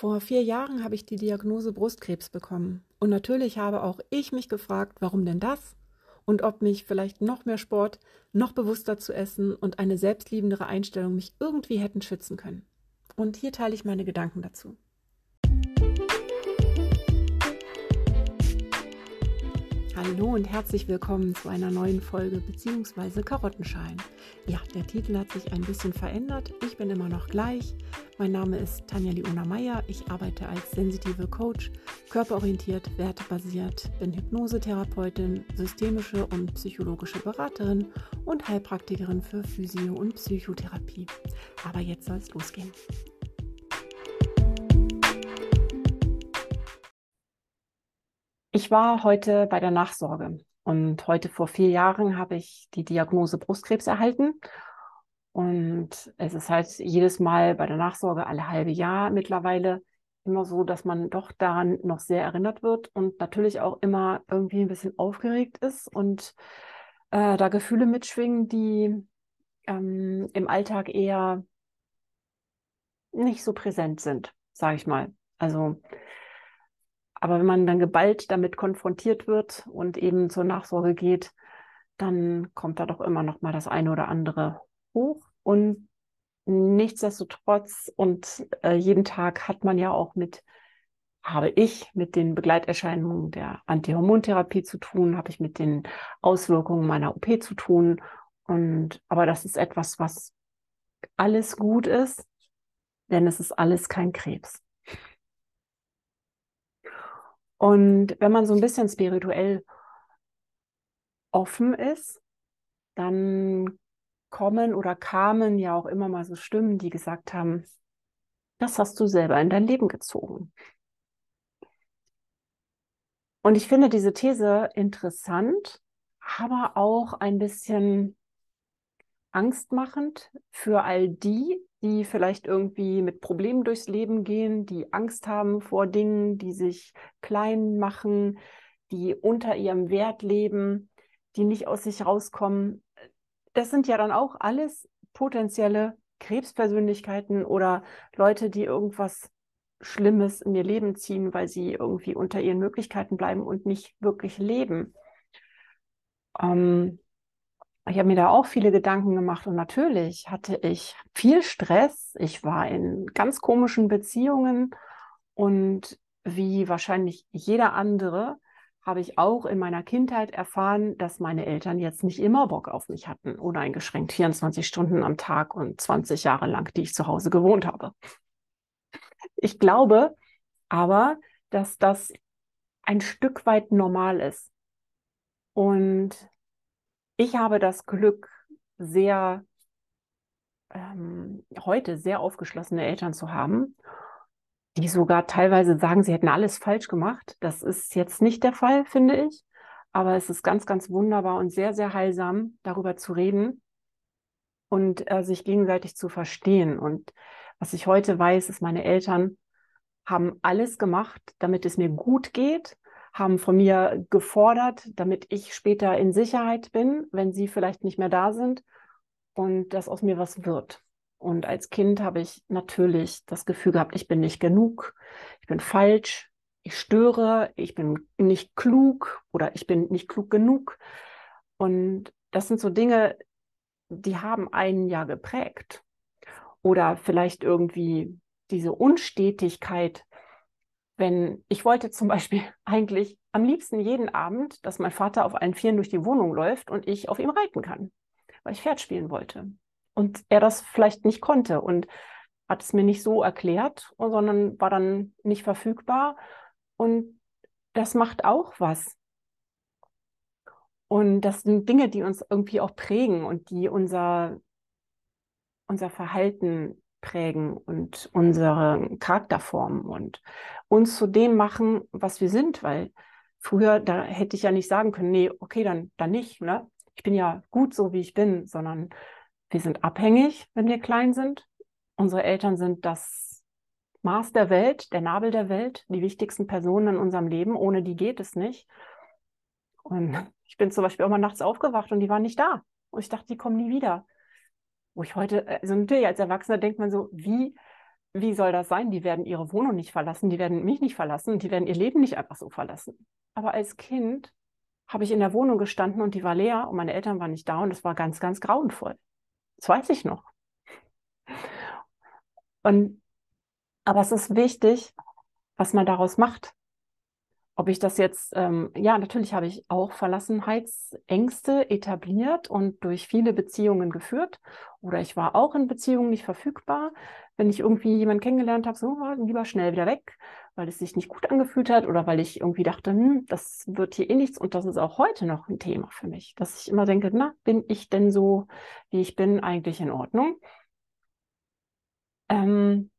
Vor vier Jahren habe ich die Diagnose Brustkrebs bekommen. Und natürlich habe auch ich mich gefragt, warum denn das? Und ob mich vielleicht noch mehr Sport, noch bewusster zu essen und eine selbstliebendere Einstellung mich irgendwie hätten schützen können. Und hier teile ich meine Gedanken dazu. Hallo und herzlich willkommen zu einer neuen Folge bzw. Karottenschalen. Ja, der Titel hat sich ein bisschen verändert. Ich bin immer noch gleich. Mein Name ist Tanja Liona Meyer. Ich arbeite als sensitive Coach, körperorientiert, wertebasiert, bin Hypnosetherapeutin, systemische und psychologische Beraterin und Heilpraktikerin für Physio- und Psychotherapie. Aber jetzt soll es losgehen. Ich war heute bei der Nachsorge und heute vor vier Jahren habe ich die Diagnose Brustkrebs erhalten. Und es ist halt jedes Mal bei der Nachsorge alle halbe Jahr mittlerweile immer so, dass man doch daran noch sehr erinnert wird und natürlich auch immer irgendwie ein bisschen aufgeregt ist und äh, da Gefühle mitschwingen, die ähm, im Alltag eher nicht so präsent sind, sage ich mal. Also aber wenn man dann geballt damit konfrontiert wird und eben zur Nachsorge geht, dann kommt da doch immer noch mal das eine oder andere hoch. Und nichtsdestotrotz und äh, jeden Tag hat man ja auch mit, habe ich mit den Begleiterscheinungen der Antihormontherapie zu tun, habe ich mit den Auswirkungen meiner OP zu tun. Und aber das ist etwas, was alles gut ist, denn es ist alles kein Krebs. Und wenn man so ein bisschen spirituell offen ist, dann kommen oder kamen ja auch immer mal so Stimmen, die gesagt haben, das hast du selber in dein Leben gezogen. Und ich finde diese These interessant, aber auch ein bisschen angstmachend für all die, die vielleicht irgendwie mit Problemen durchs Leben gehen, die Angst haben vor Dingen, die sich klein machen, die unter ihrem Wert leben, die nicht aus sich rauskommen. Das sind ja dann auch alles potenzielle Krebspersönlichkeiten oder Leute, die irgendwas Schlimmes in ihr Leben ziehen, weil sie irgendwie unter ihren Möglichkeiten bleiben und nicht wirklich leben. Ähm, ich habe mir da auch viele Gedanken gemacht und natürlich hatte ich viel Stress. Ich war in ganz komischen Beziehungen und wie wahrscheinlich jeder andere habe ich auch in meiner Kindheit erfahren, dass meine Eltern jetzt nicht immer Bock auf mich hatten, uneingeschränkt 24 Stunden am Tag und 20 Jahre lang, die ich zu Hause gewohnt habe. Ich glaube aber, dass das ein Stück weit normal ist. Und ich habe das Glück, sehr ähm, heute sehr aufgeschlossene Eltern zu haben, die sogar teilweise sagen, sie hätten alles falsch gemacht. Das ist jetzt nicht der Fall, finde ich. Aber es ist ganz, ganz wunderbar und sehr, sehr heilsam, darüber zu reden und äh, sich gegenseitig zu verstehen. Und was ich heute weiß, ist, meine Eltern haben alles gemacht, damit es mir gut geht haben von mir gefordert, damit ich später in Sicherheit bin, wenn sie vielleicht nicht mehr da sind und dass aus mir was wird. Und als Kind habe ich natürlich das Gefühl gehabt, ich bin nicht genug, ich bin falsch, ich störe, ich bin nicht klug oder ich bin nicht klug genug. Und das sind so Dinge, die haben einen ja geprägt. Oder vielleicht irgendwie diese Unstetigkeit wenn ich wollte zum Beispiel eigentlich am liebsten jeden Abend, dass mein Vater auf allen Vieren durch die Wohnung läuft und ich auf ihm reiten kann, weil ich Pferd spielen wollte. Und er das vielleicht nicht konnte und hat es mir nicht so erklärt, sondern war dann nicht verfügbar. Und das macht auch was. Und das sind Dinge, die uns irgendwie auch prägen und die unser, unser Verhalten prägen und unsere Charakter formen und uns zu dem machen, was wir sind, weil früher, da hätte ich ja nicht sagen können, nee, okay, dann, dann nicht, ne? Ich bin ja gut so, wie ich bin, sondern wir sind abhängig, wenn wir klein sind. Unsere Eltern sind das Maß der Welt, der Nabel der Welt, die wichtigsten Personen in unserem Leben. Ohne die geht es nicht. Und ich bin zum Beispiel auch mal nachts aufgewacht und die waren nicht da. Und ich dachte, die kommen nie wieder wo ich heute, also natürlich als Erwachsener denkt man so, wie wie soll das sein? Die werden ihre Wohnung nicht verlassen, die werden mich nicht verlassen, die werden ihr Leben nicht einfach so verlassen. Aber als Kind habe ich in der Wohnung gestanden und die war leer und meine Eltern waren nicht da und es war ganz, ganz grauenvoll. Das weiß ich noch. Und, aber es ist wichtig, was man daraus macht. Ob ich das jetzt, ähm, ja, natürlich habe ich auch Verlassenheitsängste etabliert und durch viele Beziehungen geführt. Oder ich war auch in Beziehungen nicht verfügbar. Wenn ich irgendwie jemanden kennengelernt habe, so lieber schnell wieder weg, weil es sich nicht gut angefühlt hat oder weil ich irgendwie dachte, hm, das wird hier eh nichts. Und das ist auch heute noch ein Thema für mich, dass ich immer denke, na, bin ich denn so, wie ich bin, eigentlich in Ordnung? Ähm,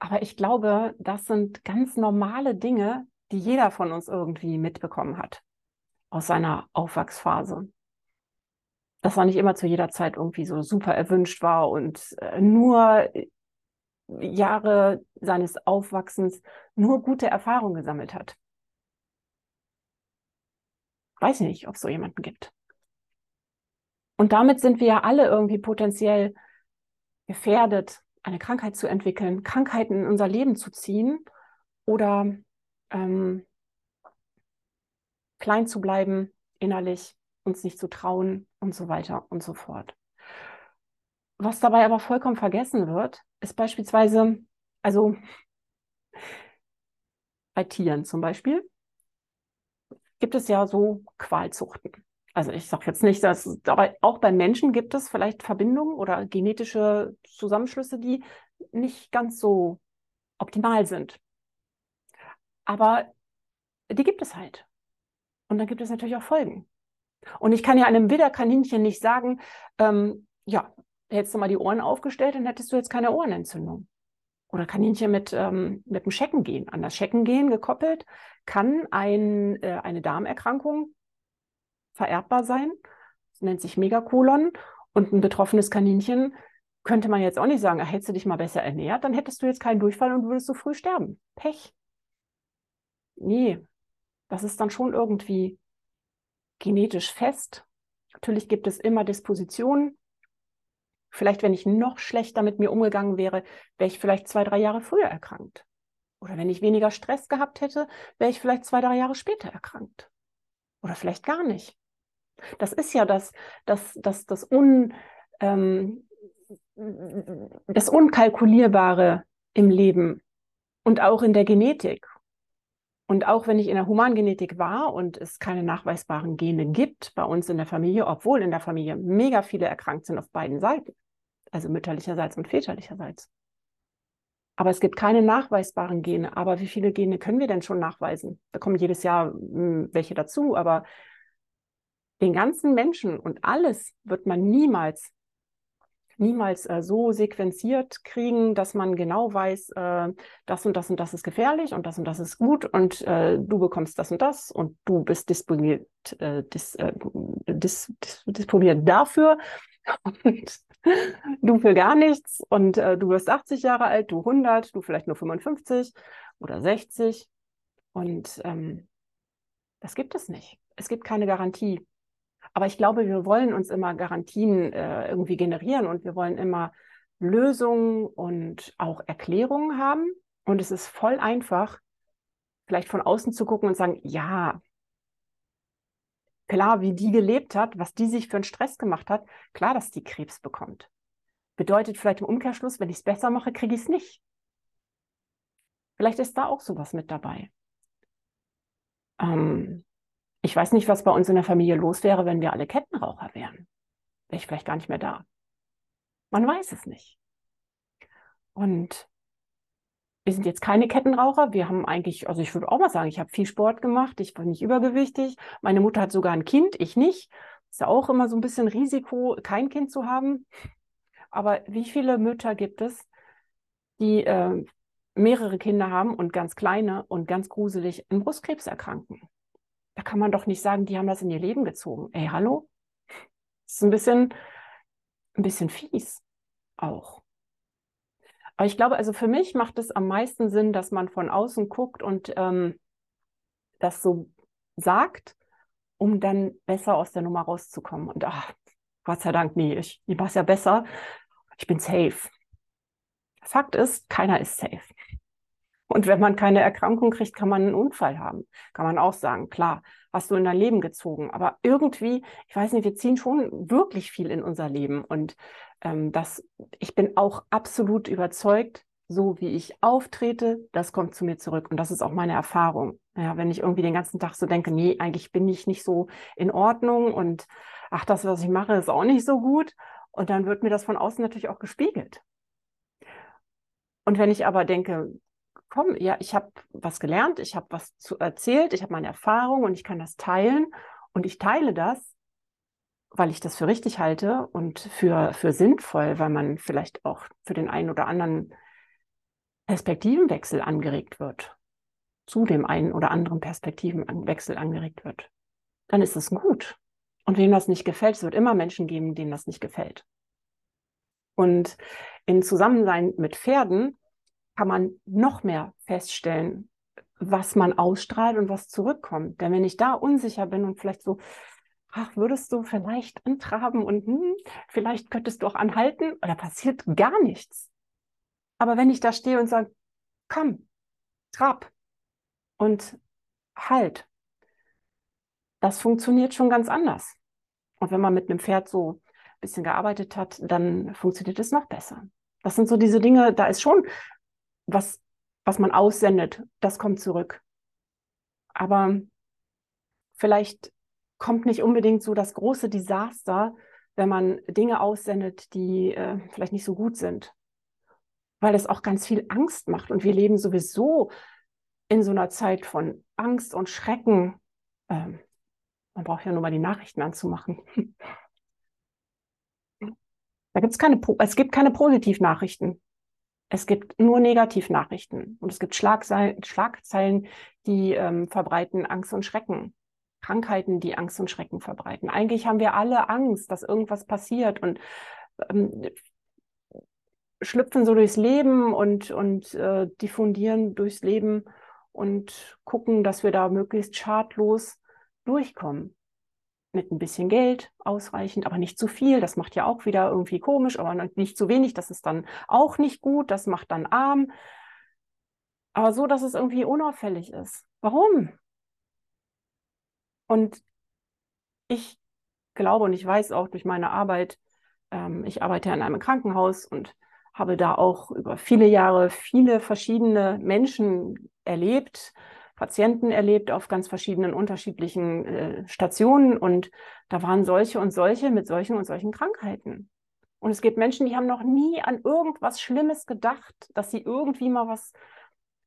aber ich glaube, das sind ganz normale Dinge, die jeder von uns irgendwie mitbekommen hat aus seiner Aufwachsphase. Dass er nicht immer zu jeder Zeit irgendwie so super erwünscht war und äh, nur Jahre seines Aufwachsens nur gute Erfahrungen gesammelt hat. Weiß nicht, ob es so jemanden gibt. Und damit sind wir ja alle irgendwie potenziell gefährdet, eine Krankheit zu entwickeln, Krankheiten in unser Leben zu ziehen oder ähm, klein zu bleiben innerlich, uns nicht zu trauen und so weiter und so fort. Was dabei aber vollkommen vergessen wird, ist beispielsweise, also bei Tieren zum Beispiel, gibt es ja so Qualzuchten. Also ich sage jetzt nicht, dass, aber auch bei Menschen gibt es vielleicht Verbindungen oder genetische Zusammenschlüsse, die nicht ganz so optimal sind. Aber die gibt es halt. Und dann gibt es natürlich auch Folgen. Und ich kann ja einem Widderkaninchen nicht sagen, ähm, ja, hättest du mal die Ohren aufgestellt, dann hättest du jetzt keine Ohrenentzündung. Oder Kaninchen mit, ähm, mit dem Scheckengehen. An das Scheckengehen gekoppelt kann ein, äh, eine Darmerkrankung vererbbar sein. Das nennt sich Megakolon. Und ein betroffenes Kaninchen könnte man jetzt auch nicht sagen, hättest du dich mal besser ernährt, dann hättest du jetzt keinen Durchfall und würdest so früh sterben. Pech nee, das ist dann schon irgendwie genetisch fest. Natürlich gibt es immer Dispositionen. Vielleicht, wenn ich noch schlechter mit mir umgegangen wäre, wäre ich vielleicht zwei, drei Jahre früher erkrankt. Oder wenn ich weniger Stress gehabt hätte, wäre ich vielleicht zwei, drei Jahre später erkrankt. Oder vielleicht gar nicht. Das ist ja das, das, das, das, Un, ähm, das Unkalkulierbare im Leben und auch in der Genetik. Und auch wenn ich in der Humangenetik war und es keine nachweisbaren Gene gibt bei uns in der Familie, obwohl in der Familie mega viele erkrankt sind auf beiden Seiten, also mütterlicherseits und väterlicherseits. Aber es gibt keine nachweisbaren Gene. Aber wie viele Gene können wir denn schon nachweisen? Da kommen jedes Jahr hm, welche dazu, aber den ganzen Menschen und alles wird man niemals niemals äh, so sequenziert kriegen, dass man genau weiß, äh, das und das und das ist gefährlich und das und das ist gut und äh, du bekommst das und das und du bist disponiert, äh, dis, äh, dis, dis, disponiert dafür und du für gar nichts und äh, du wirst 80 Jahre alt, du 100, du vielleicht nur 55 oder 60 und ähm, das gibt es nicht. Es gibt keine Garantie. Aber ich glaube, wir wollen uns immer Garantien äh, irgendwie generieren und wir wollen immer Lösungen und auch Erklärungen haben. Und es ist voll einfach, vielleicht von außen zu gucken und sagen, ja, klar, wie die gelebt hat, was die sich für einen Stress gemacht hat, klar, dass die Krebs bekommt. Bedeutet vielleicht im Umkehrschluss, wenn ich es besser mache, kriege ich es nicht. Vielleicht ist da auch sowas mit dabei. Ähm, ich weiß nicht, was bei uns in der Familie los wäre, wenn wir alle Kettenraucher wären. Wäre ich vielleicht gar nicht mehr da. Man weiß es nicht. Und wir sind jetzt keine Kettenraucher. Wir haben eigentlich, also ich würde auch mal sagen, ich habe viel Sport gemacht. Ich war nicht übergewichtig. Meine Mutter hat sogar ein Kind, ich nicht. Ist ja auch immer so ein bisschen Risiko, kein Kind zu haben. Aber wie viele Mütter gibt es, die äh, mehrere Kinder haben und ganz kleine und ganz gruselig an Brustkrebs erkranken? Kann man doch nicht sagen, die haben das in ihr Leben gezogen. Ey, hallo? Das ist ein bisschen, ein bisschen fies auch. Aber ich glaube, also für mich macht es am meisten Sinn, dass man von außen guckt und ähm, das so sagt, um dann besser aus der Nummer rauszukommen. Und ach, Gott sei Dank, nee, ich, ich mache es ja besser. Ich bin safe. Fakt ist, keiner ist safe. Und wenn man keine Erkrankung kriegt, kann man einen Unfall haben. Kann man auch sagen, klar, hast du in dein Leben gezogen. Aber irgendwie, ich weiß nicht, wir ziehen schon wirklich viel in unser Leben. Und ähm, das, ich bin auch absolut überzeugt, so wie ich auftrete, das kommt zu mir zurück. Und das ist auch meine Erfahrung. Ja, wenn ich irgendwie den ganzen Tag so denke, nee, eigentlich bin ich nicht so in Ordnung und ach, das, was ich mache, ist auch nicht so gut. Und dann wird mir das von außen natürlich auch gespiegelt. Und wenn ich aber denke, komm, ja, ich habe was gelernt, ich habe was zu erzählt, ich habe meine Erfahrung und ich kann das teilen und ich teile das, weil ich das für richtig halte und für, für sinnvoll, weil man vielleicht auch für den einen oder anderen Perspektivenwechsel angeregt wird, zu dem einen oder anderen Perspektivenwechsel angeregt wird, dann ist es gut. Und wem das nicht gefällt, es wird immer Menschen geben, denen das nicht gefällt. Und in Zusammensein mit Pferden kann man noch mehr feststellen, was man ausstrahlt und was zurückkommt. Denn wenn ich da unsicher bin und vielleicht so, ach, würdest du vielleicht antraben und hm, vielleicht könntest du auch anhalten, da passiert gar nichts. Aber wenn ich da stehe und sage, komm, trab und halt, das funktioniert schon ganz anders. Und wenn man mit einem Pferd so ein bisschen gearbeitet hat, dann funktioniert es noch besser. Das sind so diese Dinge, da ist schon was, was man aussendet, das kommt zurück. Aber vielleicht kommt nicht unbedingt so das große Desaster, wenn man Dinge aussendet, die äh, vielleicht nicht so gut sind. Weil es auch ganz viel Angst macht. Und wir leben sowieso in so einer Zeit von Angst und Schrecken. Ähm, man braucht ja nur mal die Nachrichten anzumachen. Da gibt's keine, es gibt keine Positivnachrichten. Es gibt nur Negativnachrichten und es gibt Schlagzeilen, die ähm, verbreiten Angst und Schrecken. Krankheiten, die Angst und Schrecken verbreiten. Eigentlich haben wir alle Angst, dass irgendwas passiert und ähm, schlüpfen so durchs Leben und, und äh, diffundieren durchs Leben und gucken, dass wir da möglichst schadlos durchkommen mit ein bisschen Geld ausreichend, aber nicht zu viel. Das macht ja auch wieder irgendwie komisch, aber nicht zu wenig. Das ist dann auch nicht gut. Das macht dann arm. Aber so, dass es irgendwie unauffällig ist. Warum? Und ich glaube und ich weiß auch durch meine Arbeit, ähm, ich arbeite in einem Krankenhaus und habe da auch über viele Jahre viele verschiedene Menschen erlebt, Patienten erlebt auf ganz verschiedenen unterschiedlichen äh, Stationen und da waren solche und solche mit solchen und solchen Krankheiten. Und es gibt Menschen, die haben noch nie an irgendwas Schlimmes gedacht, dass sie irgendwie mal was,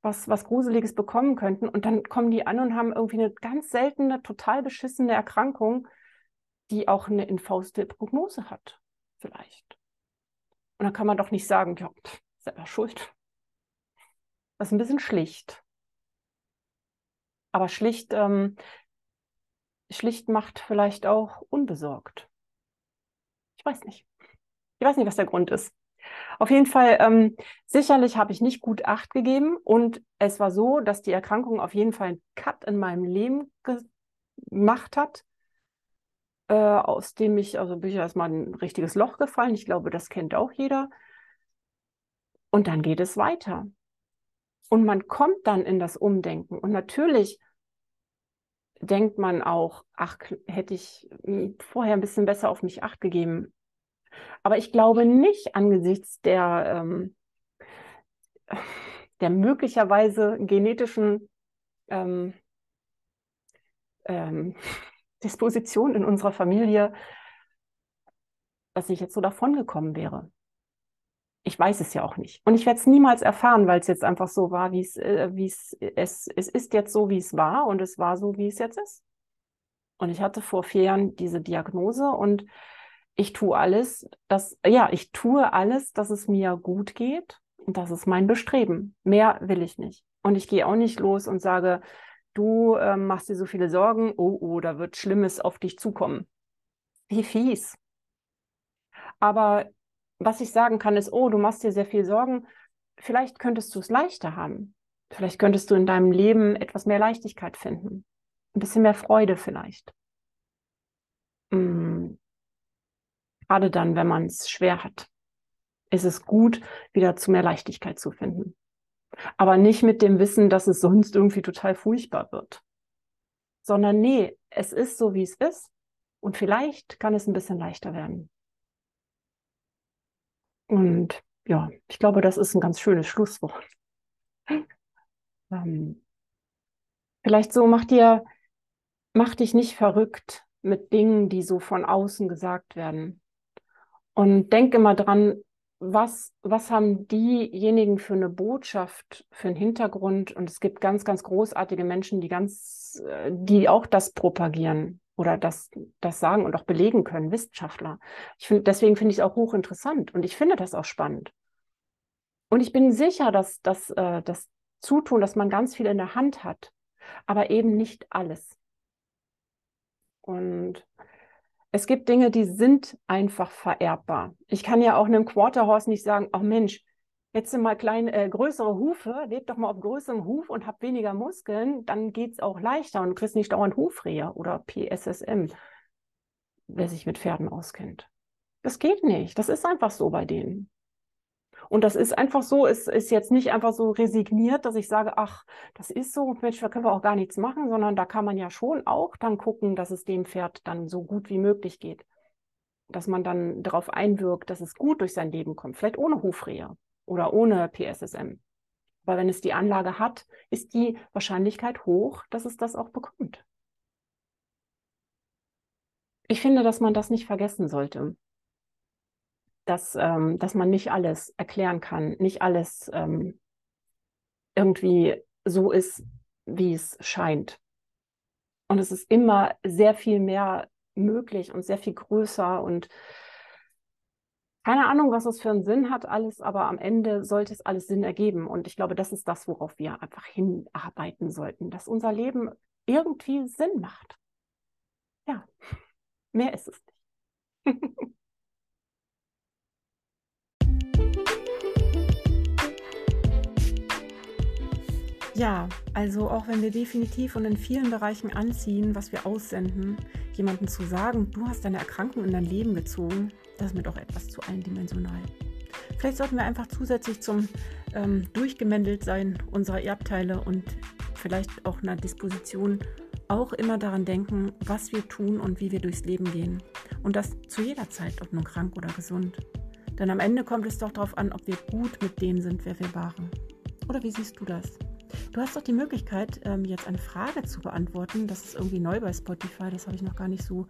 was, was Gruseliges bekommen könnten. Und dann kommen die an und haben irgendwie eine ganz seltene, total beschissene Erkrankung, die auch eine infauste Prognose hat, vielleicht. Und dann kann man doch nicht sagen, ja, selber schuld. Das ist ein bisschen schlicht aber schlicht, ähm, schlicht macht vielleicht auch unbesorgt. Ich weiß nicht. Ich weiß nicht, was der Grund ist. Auf jeden Fall, ähm, sicherlich habe ich nicht gut Acht gegeben und es war so, dass die Erkrankung auf jeden Fall einen Cut in meinem Leben gemacht hat, äh, aus dem ich, also bin ich erstmal ein richtiges Loch gefallen. Ich glaube, das kennt auch jeder. Und dann geht es weiter. Und man kommt dann in das Umdenken. Und natürlich denkt man auch, ach, hätte ich hm, vorher ein bisschen besser auf mich acht gegeben. Aber ich glaube nicht angesichts der, ähm, der möglicherweise genetischen ähm, ähm, Disposition in unserer Familie, dass ich jetzt so davongekommen wäre ich weiß es ja auch nicht. Und ich werde es niemals erfahren, weil es jetzt einfach so war, wie es, äh, es, es, es ist jetzt so, wie es war und es war so, wie es jetzt ist. Und ich hatte vor vier Jahren diese Diagnose und ich tue alles, dass, ja, ich tue alles, dass es mir gut geht. Und das ist mein Bestreben. Mehr will ich nicht. Und ich gehe auch nicht los und sage, du äh, machst dir so viele Sorgen, oh, oh, da wird Schlimmes auf dich zukommen. Wie fies. Aber was ich sagen kann, ist, oh, du machst dir sehr viel Sorgen. Vielleicht könntest du es leichter haben. Vielleicht könntest du in deinem Leben etwas mehr Leichtigkeit finden. Ein bisschen mehr Freude vielleicht. Mhm. Gerade dann, wenn man es schwer hat. ist es gut, wieder zu mehr Leichtigkeit zu finden. Aber nicht mit dem Wissen, dass es sonst irgendwie total furchtbar wird. Sondern nee, es ist so, wie es ist. Und vielleicht kann es ein bisschen leichter werden. Und ja, ich glaube, das ist ein ganz schönes Schlusswort. Ähm, vielleicht so, mach dir, mach dich nicht verrückt mit Dingen, die so von außen gesagt werden. Und denk immer dran, was, was haben diejenigen für eine Botschaft, für einen Hintergrund? Und es gibt ganz, ganz großartige Menschen, die ganz, äh, die auch das propagieren oder das, das sagen und auch belegen können, Wissenschaftler. Ich find, deswegen finde ich es auch hochinteressant und ich finde das auch spannend. Und ich bin sicher, dass, dass äh, das Zutun, dass man ganz viel in der Hand hat, aber eben nicht alles. Und es gibt Dinge, die sind einfach vererbbar. Ich kann ja auch einem Quarterhorse nicht sagen, oh Mensch, jetzt sind mal kleine, äh, größere Hufe, lebt doch mal auf größerem Huf und hab weniger Muskeln, dann geht es auch leichter und du kriegst nicht dauernd Hufrehe oder PSSM, wer sich mit Pferden auskennt. Das geht nicht. Das ist einfach so bei denen. Und das ist einfach so, es ist jetzt nicht einfach so resigniert, dass ich sage, ach, das ist so, Mensch, da können wir auch gar nichts machen, sondern da kann man ja schon auch dann gucken, dass es dem Pferd dann so gut wie möglich geht. Dass man dann darauf einwirkt, dass es gut durch sein Leben kommt, vielleicht ohne Hufrehe oder ohne PSSM. Aber wenn es die Anlage hat, ist die Wahrscheinlichkeit hoch, dass es das auch bekommt. Ich finde, dass man das nicht vergessen sollte dass, ähm, dass man nicht alles erklären kann, nicht alles ähm, irgendwie so ist, wie es scheint. Und es ist immer sehr viel mehr möglich und sehr viel größer und keine Ahnung, was es für einen Sinn hat, alles, aber am Ende sollte es alles Sinn ergeben. Und ich glaube, das ist das, worauf wir einfach hinarbeiten sollten, dass unser Leben irgendwie Sinn macht. Ja, mehr ist es nicht. Ja, also auch wenn wir definitiv und in vielen Bereichen anziehen, was wir aussenden, jemandem zu sagen, du hast deine Erkrankung in dein Leben gezogen, das ist mir doch etwas zu eindimensional. Vielleicht sollten wir einfach zusätzlich zum ähm, Durchgemendelt-Sein unserer Erbteile und vielleicht auch einer Disposition auch immer daran denken, was wir tun und wie wir durchs Leben gehen. Und das zu jeder Zeit, ob nun krank oder gesund. Denn am Ende kommt es doch darauf an, ob wir gut mit dem sind, wer wir waren. Oder wie siehst du das? Du hast doch die Möglichkeit, ähm, jetzt eine Frage zu beantworten. Das ist irgendwie neu bei Spotify, das habe ich noch gar nicht so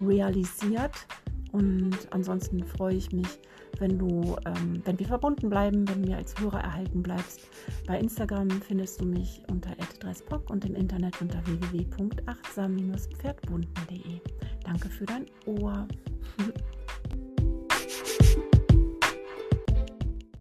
realisiert. Und ansonsten freue ich mich, wenn du, ähm, wenn wir verbunden bleiben, wenn du mir als Hörer erhalten bleibst. Bei Instagram findest du mich unter @dresspock und im Internet unter www.achtsam-pferdbunden.de. Danke für dein Ohr.